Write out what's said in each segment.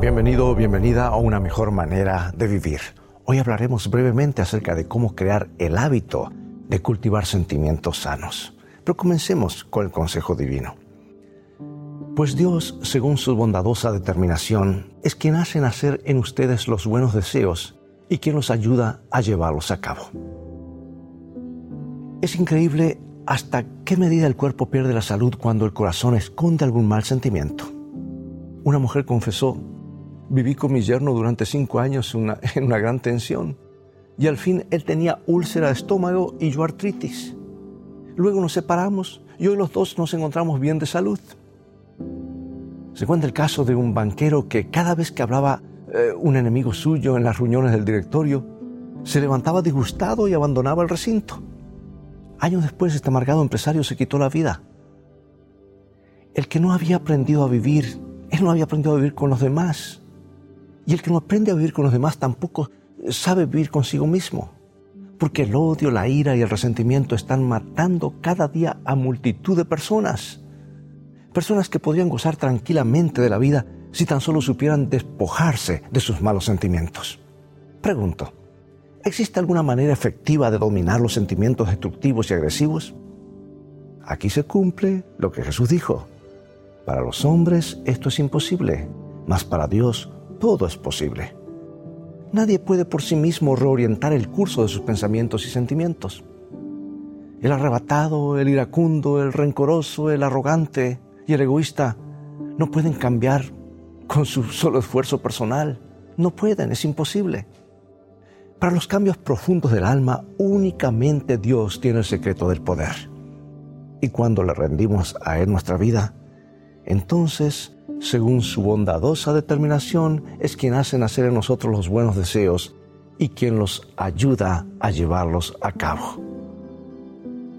Bienvenido bienvenida a una mejor manera de vivir. Hoy hablaremos brevemente acerca de cómo crear el hábito de cultivar sentimientos sanos. Pero comencemos con el consejo divino. Pues Dios, según su bondadosa determinación, es quien hace nacer en ustedes los buenos deseos y quien los ayuda a llevarlos a cabo. Es increíble hasta qué medida el cuerpo pierde la salud cuando el corazón esconde algún mal sentimiento. Una mujer confesó, viví con mi yerno durante cinco años en una gran tensión y al fin él tenía úlcera de estómago y yo artritis. Luego nos separamos y hoy los dos nos encontramos bien de salud. Se cuenta el caso de un banquero que cada vez que hablaba eh, un enemigo suyo en las reuniones del directorio, se levantaba disgustado y abandonaba el recinto. Años después, este amargado empresario se quitó la vida. El que no había aprendido a vivir, él no había aprendido a vivir con los demás. Y el que no aprende a vivir con los demás tampoco sabe vivir consigo mismo. Porque el odio, la ira y el resentimiento están matando cada día a multitud de personas. Personas que podrían gozar tranquilamente de la vida si tan solo supieran despojarse de sus malos sentimientos. Pregunto, ¿existe alguna manera efectiva de dominar los sentimientos destructivos y agresivos? Aquí se cumple lo que Jesús dijo. Para los hombres esto es imposible, mas para Dios todo es posible. Nadie puede por sí mismo reorientar el curso de sus pensamientos y sentimientos. El arrebatado, el iracundo, el rencoroso, el arrogante, y el egoísta no pueden cambiar con su solo esfuerzo personal. No pueden, es imposible. Para los cambios profundos del alma, únicamente Dios tiene el secreto del poder. Y cuando le rendimos a Él nuestra vida, entonces, según su bondadosa determinación, es quien hace nacer en nosotros los buenos deseos y quien los ayuda a llevarlos a cabo.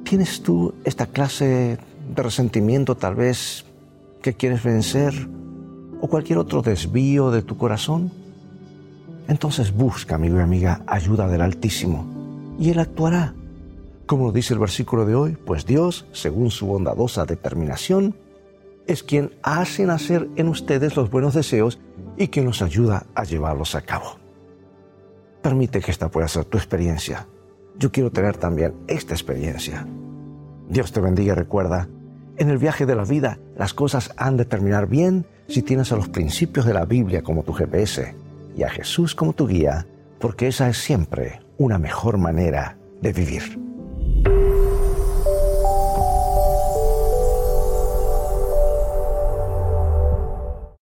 ¿Tienes tú esta clase de resentimiento tal vez que quieres vencer o cualquier otro desvío de tu corazón, entonces busca, amigo y amiga, ayuda del Altísimo y Él actuará. Como lo dice el versículo de hoy, pues Dios, según su bondadosa determinación, es quien hace nacer en ustedes los buenos deseos y quien los ayuda a llevarlos a cabo. Permite que esta pueda ser tu experiencia. Yo quiero tener también esta experiencia. Dios te bendiga y recuerda, en el viaje de la vida, las cosas han de terminar bien si tienes a los principios de la Biblia como tu GPS y a Jesús como tu guía, porque esa es siempre una mejor manera de vivir.